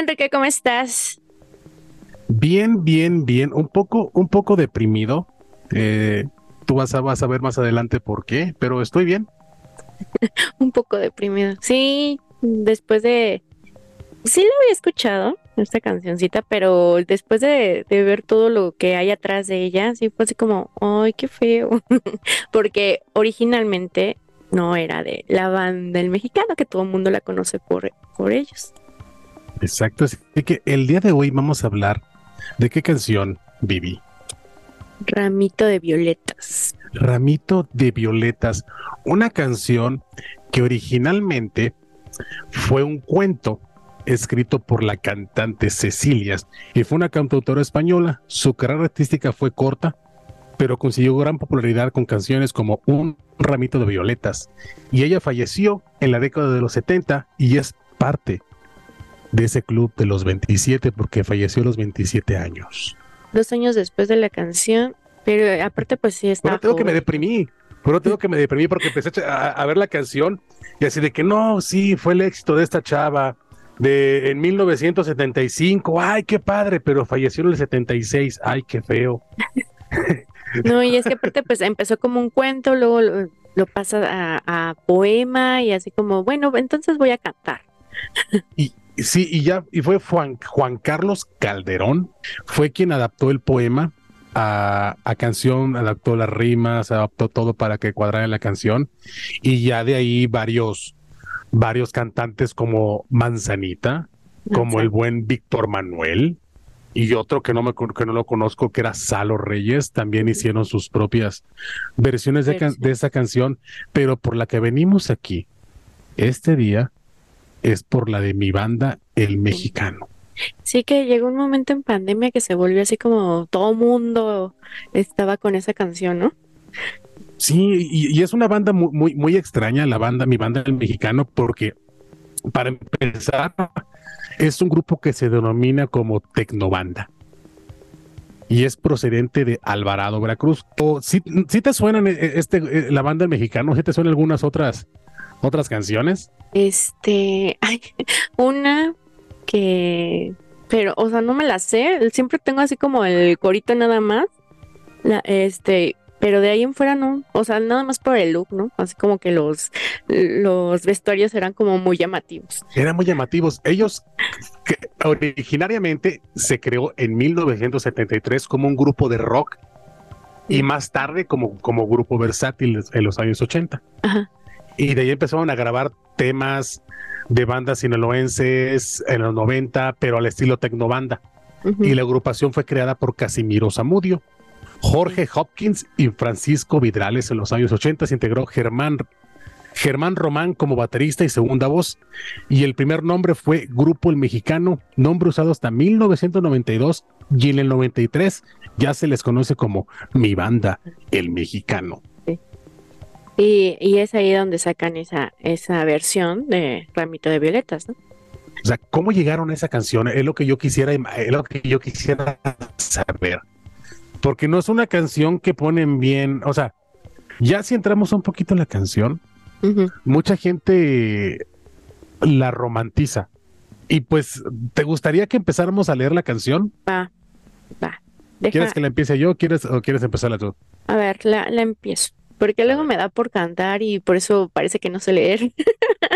Enrique, ¿cómo estás? Bien, bien, bien. Un poco, un poco deprimido. Eh, tú vas a, vas a ver más adelante por qué, pero estoy bien. un poco deprimido. Sí, después de... Sí lo había escuchado, esta cancioncita, pero después de, ver todo lo que hay atrás de ella, sí fue así como, ay, qué feo. Porque originalmente no era de la banda El Mexicano, que todo el mundo la conoce por, por ellos. Exacto, así que el día de hoy vamos a hablar de qué canción, Vivi. Ramito de Violetas. Ramito de Violetas, una canción que originalmente fue un cuento escrito por la cantante Cecilia y fue una cantautora española. Su carrera artística fue corta, pero consiguió gran popularidad con canciones como Un ramito de violetas. Y ella falleció en la década de los 70 y es parte de ese club de los 27 porque falleció a los 27 años. Dos años después de la canción, pero aparte pues sí está... Pero tengo que me deprimí, pero tengo que me deprimí porque empecé a, ver la canción y así de que no, sí, fue el éxito de esta chava de en 1975, ay, qué padre, pero falleció en el 76, ay, qué feo. No, y es que aparte pues empezó como un cuento, luego lo, pasa a, poema y así como, bueno, entonces voy a cantar. Y sí, y ya, y fue Juan, Juan Carlos Calderón, fue quien adaptó el poema a, a, canción, adaptó las rimas, adaptó todo para que cuadrara la canción. Y ya de ahí varios, varios cantantes como Manzanita, como el buen Víctor Manuel, y otro que no, me, que no lo conozco, que era Salo Reyes, también hicieron sus propias versiones de, de esa canción, pero por la que venimos aquí este día es por la de mi banda, El Mexicano. Sí que llegó un momento en pandemia que se volvió así como todo mundo estaba con esa canción, ¿no? Sí, y, es una banda muy, muy, muy extraña, la banda, mi banda el mexicano, porque para empezar, es un grupo que se denomina como Tecnobanda. Y es procedente de Alvarado, Veracruz. O si, te suenan eh, este, eh, la banda el mexicano, si te suenan algunas otras, otras canciones. Este, hay una que, pero, o sea, no me la sé. Siempre tengo así como el corito nada más. La, este, pero de ahí en fuera no, o sea, nada más por el look, ¿no? Así como que los, los vestuarios eran como muy llamativos. Eran muy llamativos. Ellos que originariamente se creó en 1973 como un grupo de rock y más tarde como, como grupo versátil en los años 80. Ajá. Y de ahí empezaron a grabar temas de bandas sinaloenses en los 90, pero al estilo tecnobanda. Y la agrupación fue creada por Casimiro Zamudio Jorge Hopkins y Francisco Vidrales en los años 80 se integró Germán, Germán Román como baterista y segunda voz. Y el primer nombre fue Grupo El Mexicano, nombre usado hasta 1992 y en el 93 ya se les conoce como Mi Banda El Mexicano. Y, y, es ahí donde sacan esa, esa versión de Ramito de Violetas, ¿no? O sea, ¿cómo llegaron a esa canción? Es lo que yo quisiera, es lo que yo quisiera saber porque no es una canción que ponen bien, o sea, ya si entramos un poquito en la canción, mucha gente la romantiza. Y pues, ¿te gustaría que empezáramos a leer la canción? Va, va. ¿Quieres que la empiece yo quieres, o quieres empezarla tú? A ver, la, empiezo. Porque luego me da por cantar y por eso parece que no sé leer.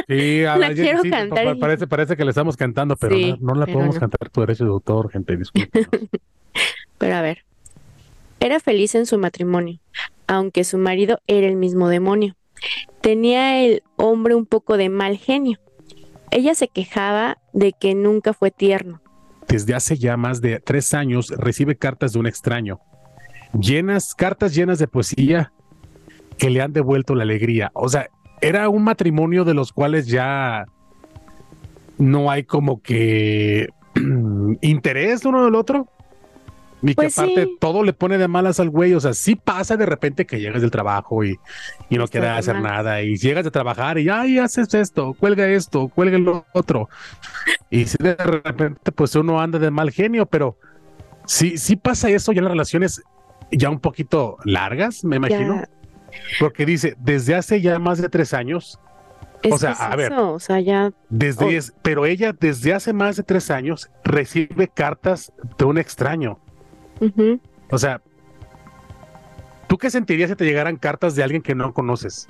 Sí, a la quiero cantar. Parece, parece que le estamos cantando, pero no, la podemos cantar tu derecho de autor, gente, disculpe. pero a ver, era feliz en su matrimonio, aunque su marido era el mismo demonio. Tenía el hombre un poco de mal genio. Ella se quejaba de que nunca fue tierno. Desde hace ya más de tres años recibe cartas de un extraño, llenas, cartas llenas de poesía que le han devuelto la alegría. O sea, era un matrimonio de los cuales ya no hay como que interés uno del otro. Y que pues aparte todo le pone de malas al güey. O sea, sí pasa de repente que llegas del trabajo y, y no quieres hacer nada. Y llegas de trabajar y ay, haces esto, cuelga esto, cuelga lo otro. Y si de repente, pues uno anda de mal genio, pero sí, sí pasa eso ya en las relaciones ya un poquito largas, me imagino. Porque dice, desde hace ya más de tres años, o sea, a ver, o sea, ya. Desde pero ella desde hace más de tres años recibe cartas de un extraño. O sea, ¿tú qué sentirías si te llegaran cartas de alguien que no conoces?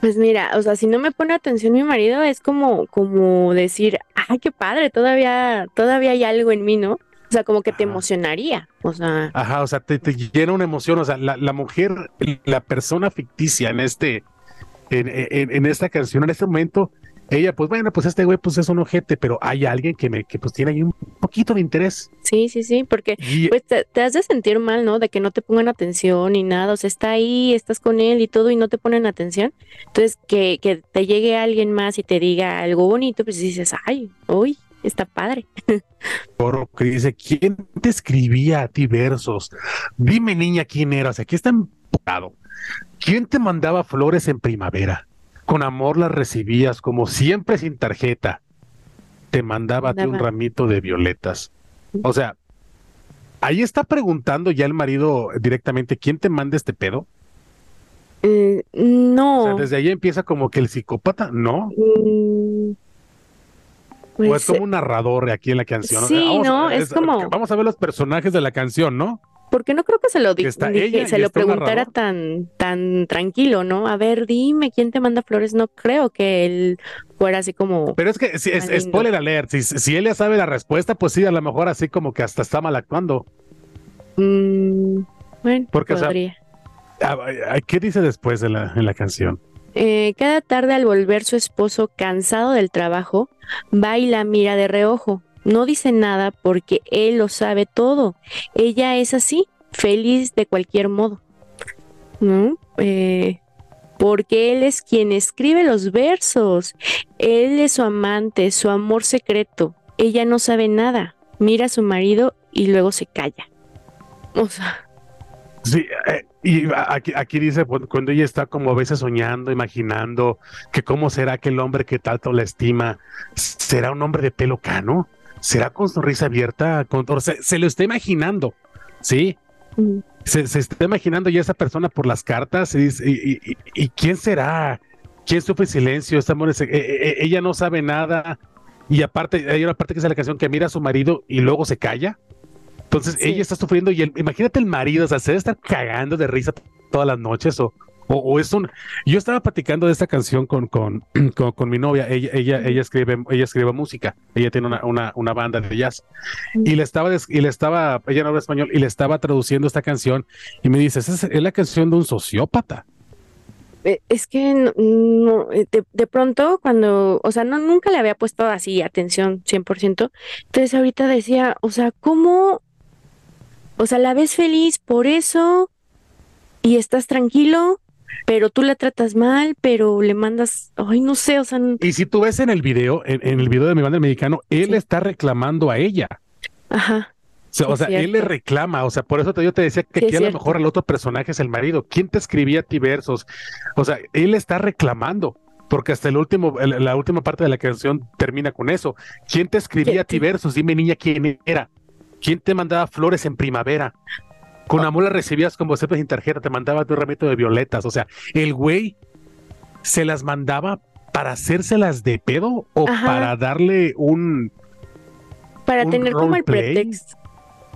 Pues mira, o sea, si no me pone atención mi marido, es como, como decir, ay, qué padre, todavía, todavía hay algo en mí, ¿no? O sea, como que te emocionaría, o sea. Ajá, o sea, te, llena una emoción, o sea, la, la, mujer, la persona ficticia en este, en, en, en, esta canción, en este momento, ella, pues bueno, pues este güey pues es un ojete, pero hay alguien que me, que pues tiene ahí un poquito de interés. Sí, sí, sí, porque pues te, te, has de sentir mal, ¿no? De que no te pongan atención ni nada, o sea, está ahí, estás con él y todo y no te ponen atención. Entonces, que, que te llegue alguien más y te diga algo bonito, pues dices, ay, uy, está padre. Por que dice, ¿quién te escribía a ti versos? Dime, niña, quién eras. Aquí está empujado. ¿Quién te mandaba flores en primavera? Con amor las recibías, como siempre sin tarjeta. Te mandaba a ti un ramito de violetas. O sea, ahí está preguntando ya el marido directamente, ¿quién te manda este pedo? Eh, no. O sea, desde ahí empieza como que el psicópata, ¿no? Mm, o es pues, como un narrador aquí en la canción. Sí, no, es, como. Vamos a ver los personajes de la canción, ¿no? porque no creo que se lo dije, se lo preguntara tan tan tranquilo, ¿no? A ver, dime quién te manda flores. No creo que él fuera así como. Pero es que si es spoiler alert. Si, si él ya sabe la respuesta, pues sí, a lo mejor así como que hasta está mal actuando. Mm, bueno, porque, podría. ¿Qué dice después de la, en la canción? Eh, cada tarde al volver su esposo cansado del trabajo, va y la mira de reojo no dice nada porque él lo sabe todo. Ella es así, feliz de cualquier modo. ¿No? Eh, porque él es quien escribe los versos. Él es su amante, su amor secreto. Ella no sabe nada. Mira a su marido y luego se calla. O sea. Sí, eh, y aquí, aquí dice cuando ella está como a veces soñando, imaginando que cómo será aquel hombre que tanto la estima, será un hombre de pelo cano, será con sonrisa abierta, con, se, lo está imaginando, ¿sí? Se, está imaginando ya esa persona por las cartas y, y, quién será, quién sufre silencio, esta e, e, e, ella no sabe nada y aparte hay una parte que es la canción que mira a su marido y luego se calla. Entonces ella está sufriendo y imagínate el marido, o sea, se debe estar cagando de risa todas las noches o, o, es un yo estaba platicando de esta canción con, con, con, mi novia ella ella ella escribe ella escribe música ella tiene una, una, una banda de jazz y le estaba y le estaba ella no habla español y le estaba traduciendo esta canción y me dice es, es la canción de un sociópata eh, es que no, eh, de, pronto cuando, o sea, no nunca le había puesto así atención 100%. Entonces ahorita decía, o sea, ¿cómo? O sea, la ves feliz por eso y estás tranquilo pero tú la tratas mal, pero le mandas, ay, no sé, o sea. Y si tú ves en el video, en, el video de mi banda mexicano, él está reclamando a ella. Ajá. O sea, él le reclama, o sea, por eso te, yo te decía que aquí a lo mejor el otro personaje es el marido. ¿Quién te escribía a ti versos? O sea, él está reclamando, porque hasta el último, la última parte de la canción termina con eso. ¿Quién te escribía a ti versos? Dime, niña, quién era. ¿Quién te mandaba flores en primavera? Con amor la recibías como siempre sin tarjeta, te mandaba tu ramito de violetas. O sea, el güey se las mandaba para hacérselas de pedo o para darle un. Para tener como el pretexto.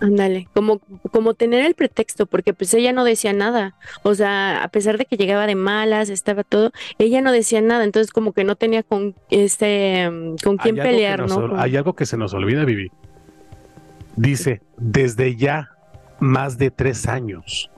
Ándale, como, como tener el pretexto, porque pues ella no decía nada. O sea, a pesar de que llegaba de malas, estaba todo, ella no decía nada, entonces como que no tenía con este con quién pelear, ¿no? Hay algo que se nos olvida, Vivi. Dice, desde ya más de tres años.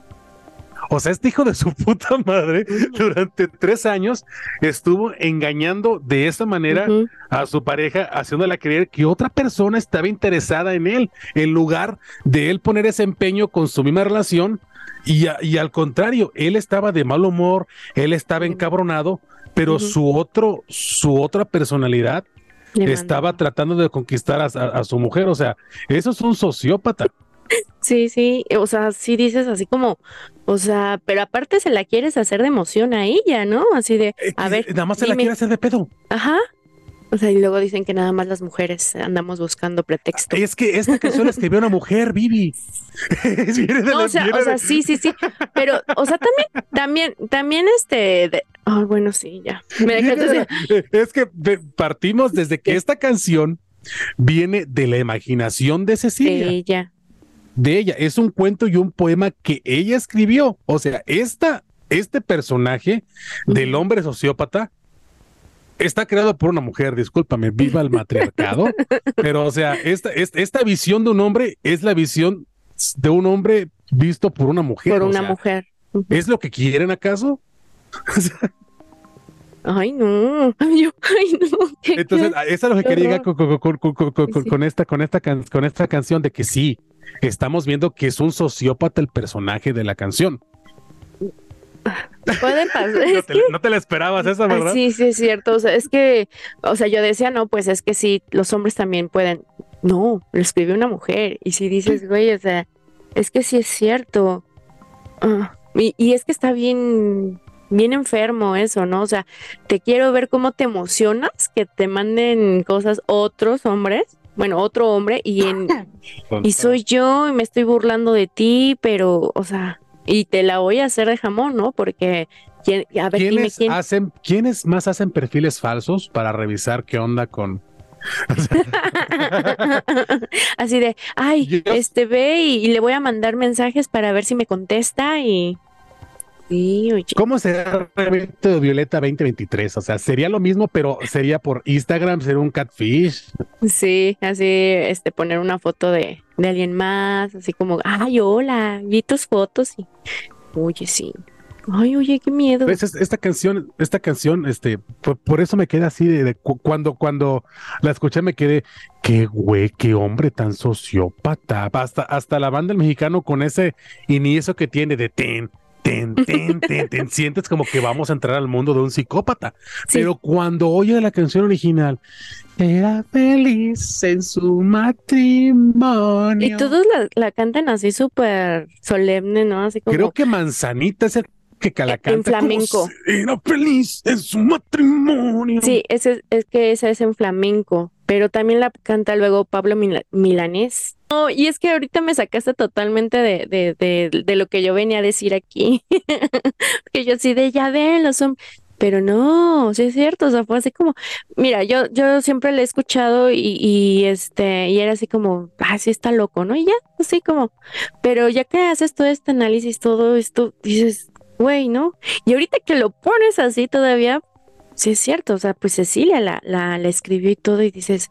O sea, este hijo de su puta madre durante tres años estuvo engañando de esa manera a su pareja, haciéndola creer que otra persona estaba interesada en él, en lugar de él poner ese empeño con su misma relación. Y, y al contrario, él estaba de mal humor, él estaba encabronado, pero su otro, su otra personalidad estaba tratando de conquistar a, su mujer. O sea, eso es un sociópata. Sí, sí, o sea, sí dices así como, o sea, pero aparte se la quieres hacer de emoción a ella, ¿no? Así de, eh, a ver. Nada más se la quiere hacer de pedo. Ajá. O sea, y luego dicen que nada más las mujeres andamos buscando pretexto. Es que esta canción la escribió una mujer, Vivi. no, o, sea, o sea, sí, sí, sí. Pero, o sea, también, también, también, este, Ah, bueno, sí, ya. es que partimos desde que esta canción viene de la imaginación de Cecilia. De ella. De ella. Es un cuento y un poema que ella escribió. O sea, esta, este personaje del hombre sociópata está creado por una mujer, discúlpame, viva el matriarcado, pero o sea, esta, esta, visión de un hombre es la visión de un hombre visto por una mujer. Por una mujer. ¿Es lo que quieren acaso? ay, no. Ay, no. Entonces, eso es lo que quería con, con, esta, con, esta con esta canción de que sí, estamos viendo que es un sociópata el personaje de la canción. Puede pasar. no, te, la esperabas esa, ¿verdad? Sí, sí, es cierto. O sea, es que, o sea, yo decía, no, pues es que sí, los hombres también pueden. No, lo escribe una mujer. Y si dices, güey, o sea, es que sí es cierto. Ah, y, y, es que está bien, bien enfermo eso, ¿no? O sea, te quiero ver cómo te emocionas que te manden cosas otros hombres. Bueno, otro hombre y en y soy yo y me estoy burlando de ti, pero, o sea, y te la voy a hacer de jamón, ¿no? Porque a ver, ¿Quiénes, hacen, ¿quiénes más hacen perfiles falsos para revisar qué onda con... Así de, ay, este ve y, le voy a mandar mensajes para ver si me contesta y... Sí, oye. ¿Cómo será el de Violeta 2023? O sea, sería lo mismo, pero sería por Instagram, sería un catfish. Sí, así, este, poner una foto de, de alguien más, así como, ay, hola, vi tus fotos y, oye, sí. Ay, oye, qué miedo. Esta canción, esta canción, este, por, eso me queda así de, cuando, cuando la escuché me quedé, qué güey, qué hombre tan sociópata. Hasta, hasta la banda del mexicano con ese inicio que tiene de ten, ten, ten, ten, ten, sientes como que vamos a entrar al mundo de un psicópata. Pero cuando oye la canción original, era feliz en su matrimonio. Y todos la, cantan así súper solemne, ¿no? Así como... Creo que Manzanita es el que la canta. En flamenco. Era feliz en su matrimonio. Sí, es, es que esa es en flamenco, pero también la canta luego Pablo Milanés. No, y es que ahorita me sacaste totalmente de, de, de, de lo que yo venía a decir aquí. Porque yo sí de ya ven, los hombres pero no, sí es cierto, o sea, fue así como, mira, yo, yo siempre le he escuchado y, y este, y era así como, ah, sí está loco, ¿no? Y ya, así como, pero ya que haces todo este análisis, todo esto, dices, güey, ¿no? Y ahorita que lo pones así todavía, sí es cierto, o sea, pues Cecilia la, la, la escribió y todo, y dices,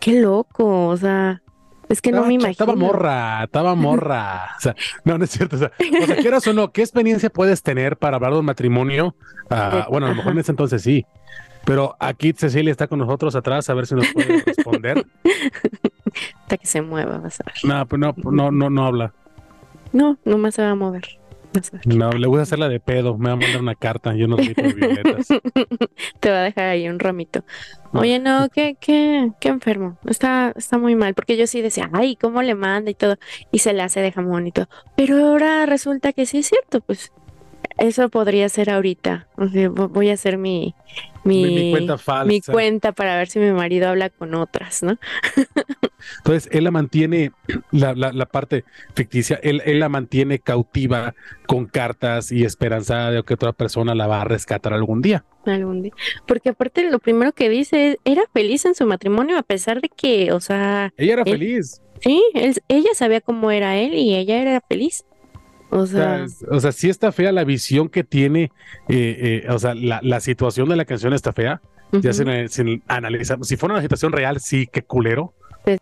qué loco, o sea, es que no me imagino. Estaba morra, estaba morra. O sea, no, no es cierto. O sea, o sea quieras o no, ¿qué experiencia puedes tener para hablar de un matrimonio? Ah, bueno, a lo mejor en ese entonces sí. Pero aquí Cecilia está con nosotros atrás a ver si nos puede responder. Hasta que se mueva, vas a ver. No, pues no, no, no, no habla. No, nomás se va a mover. No, le voy a hacer la de pedo. Me va a mandar una carta. Yo no de violetas. Te va a dejar ahí un ramito. Oye, no, qué, qué, qué enfermo. Está, está muy mal. Porque yo sí decía, ay, ¿cómo le manda y todo? Y se le hace de jamón y todo. Pero ahora resulta que sí es cierto. Pues eso podría ser ahorita. voy a hacer mi, mi, cuenta falsa. Mi cuenta para ver si mi marido habla con otras, ¿no? Entonces, él la mantiene, la, la, parte ficticia, él, él, la mantiene cautiva con cartas y esperanzada de que otra persona la va a rescatar algún día. Algún día. Porque aparte lo primero que dice es, era feliz en su matrimonio a pesar de que, o sea... Ella era feliz. Sí, ella sabía cómo era él y ella era feliz. O sea, o sea, sí está fea la visión que tiene, eh, eh, o sea, la, la, situación de la canción está fea. Ya sin, sin, analizar, si fuera una situación real, sí, qué culero.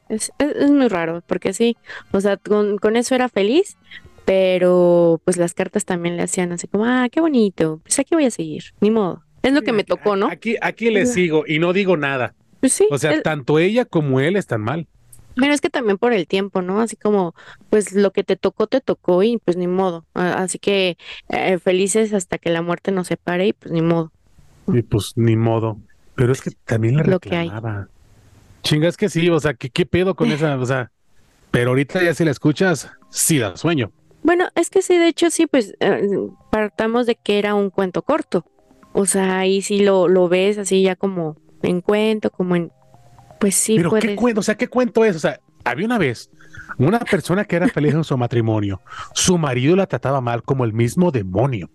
Es, es, muy raro, porque sí, o sea, con, con, eso era feliz, pero pues las cartas también le hacían así como, ah, qué bonito, pues aquí voy a seguir, ni modo. Es lo que me tocó, ¿no? Aquí, aquí le sigo y no digo nada. Pues sí. O sea, tanto ella como él están mal. Pero es que también por el tiempo, ¿no? Así como, pues lo que te tocó, te tocó y pues ni modo. Así que eh, felices hasta que la muerte nos separe y pues ni modo. Y pues ni modo. Pero es que también le reclamaba. Chingas que sí, o sea, ¿qué, ¿qué pedo con esa? O sea, pero ahorita ya si la escuchas, sí da sueño. Bueno, es que sí, de hecho sí, pues eh, partamos de que era un cuento corto. O sea, ahí sí lo, lo ves así ya como en cuento, como en pues sí, Pero ¿qué cuento? O sea, ¿qué cuento es? O sea, había una vez una persona que era feliz en su matrimonio. Su marido la trataba mal como el mismo demonio.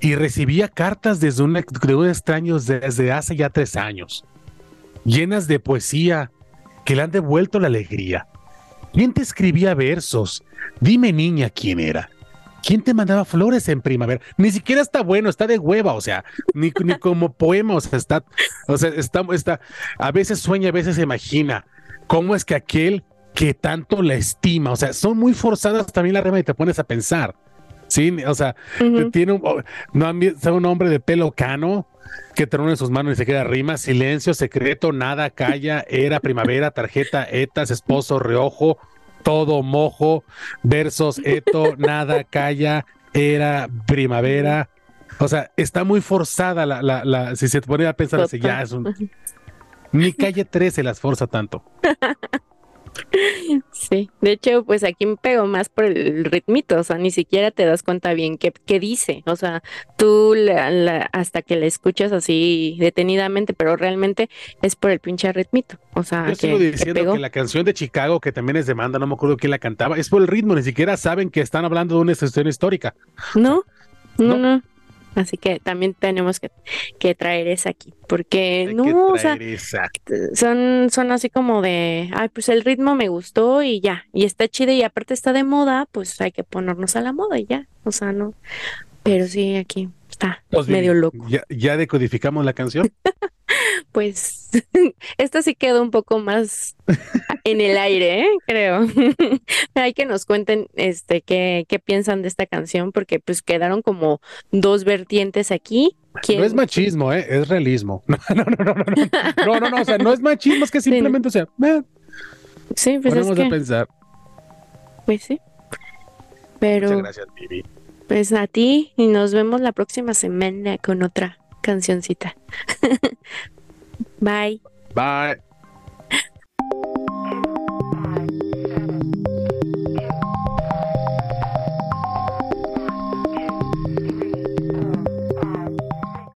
y recibía cartas desde un, de un extraño desde hace ya tres años, llenas de poesía que le han devuelto la alegría. ¿Quién te escribía versos? Dime niña quién era. ¿Quién te mandaba flores en primavera? Ni siquiera está bueno, está de hueva, o sea, ni, ni como poema, o sea, está, o sea, está, está, a veces sueña, a veces se imagina cómo es que aquel que tanto la estima, o sea, son muy forzadas también la rima y te pones a pensar. Sí, o sea, tiene un, no, un hombre de pelo cano que trona en sus manos y se queda rima, silencio, secreto, nada, calla, era, primavera, tarjeta, etas, esposo, reojo, todo mojo, versos, eto, nada, calla, era, primavera. O sea, está muy forzada la, la, la si se te pone a pensar así, ya es un... Ni calle 13 las forza tanto. Sí, de hecho, pues aquí me pego más por el ritmito, o sea, ni siquiera te das cuenta bien qué, qué dice, o sea, tú hasta que la escuchas así detenidamente, pero realmente es por el pinche ritmito, o sea, Yo sigo diciendo que, la canción de Chicago, que también es de banda, no me acuerdo quién la cantaba, es por el ritmo, ni siquiera saben que están hablando de una estación histórica. no, no. no. Así que también tenemos que, traer esa aquí, porque no, o sea, son, son así como de, ay, pues el ritmo me gustó y ya, y está chido y aparte está de moda, pues hay que ponernos a la moda y ya, o sea, no, pero sí, aquí está pues medio loco. ¿Ya, ya decodificamos la canción? pues esto sí quedó un poco más en el aire, ¿eh? creo. Hay que nos cuenten este qué, qué piensan de esta canción, porque pues quedaron como dos vertientes aquí. No es machismo, ¿eh? es realismo. No, no, no, no, no, no, no, no, o sea, no es machismo, es que simplemente, o sea, sí, pues ponemos a pensar. Pues sí. Pero. Muchas gracias, Vivi. Pues a ti y nos vemos la próxima semana con otra cancioncita. Bye. Bye.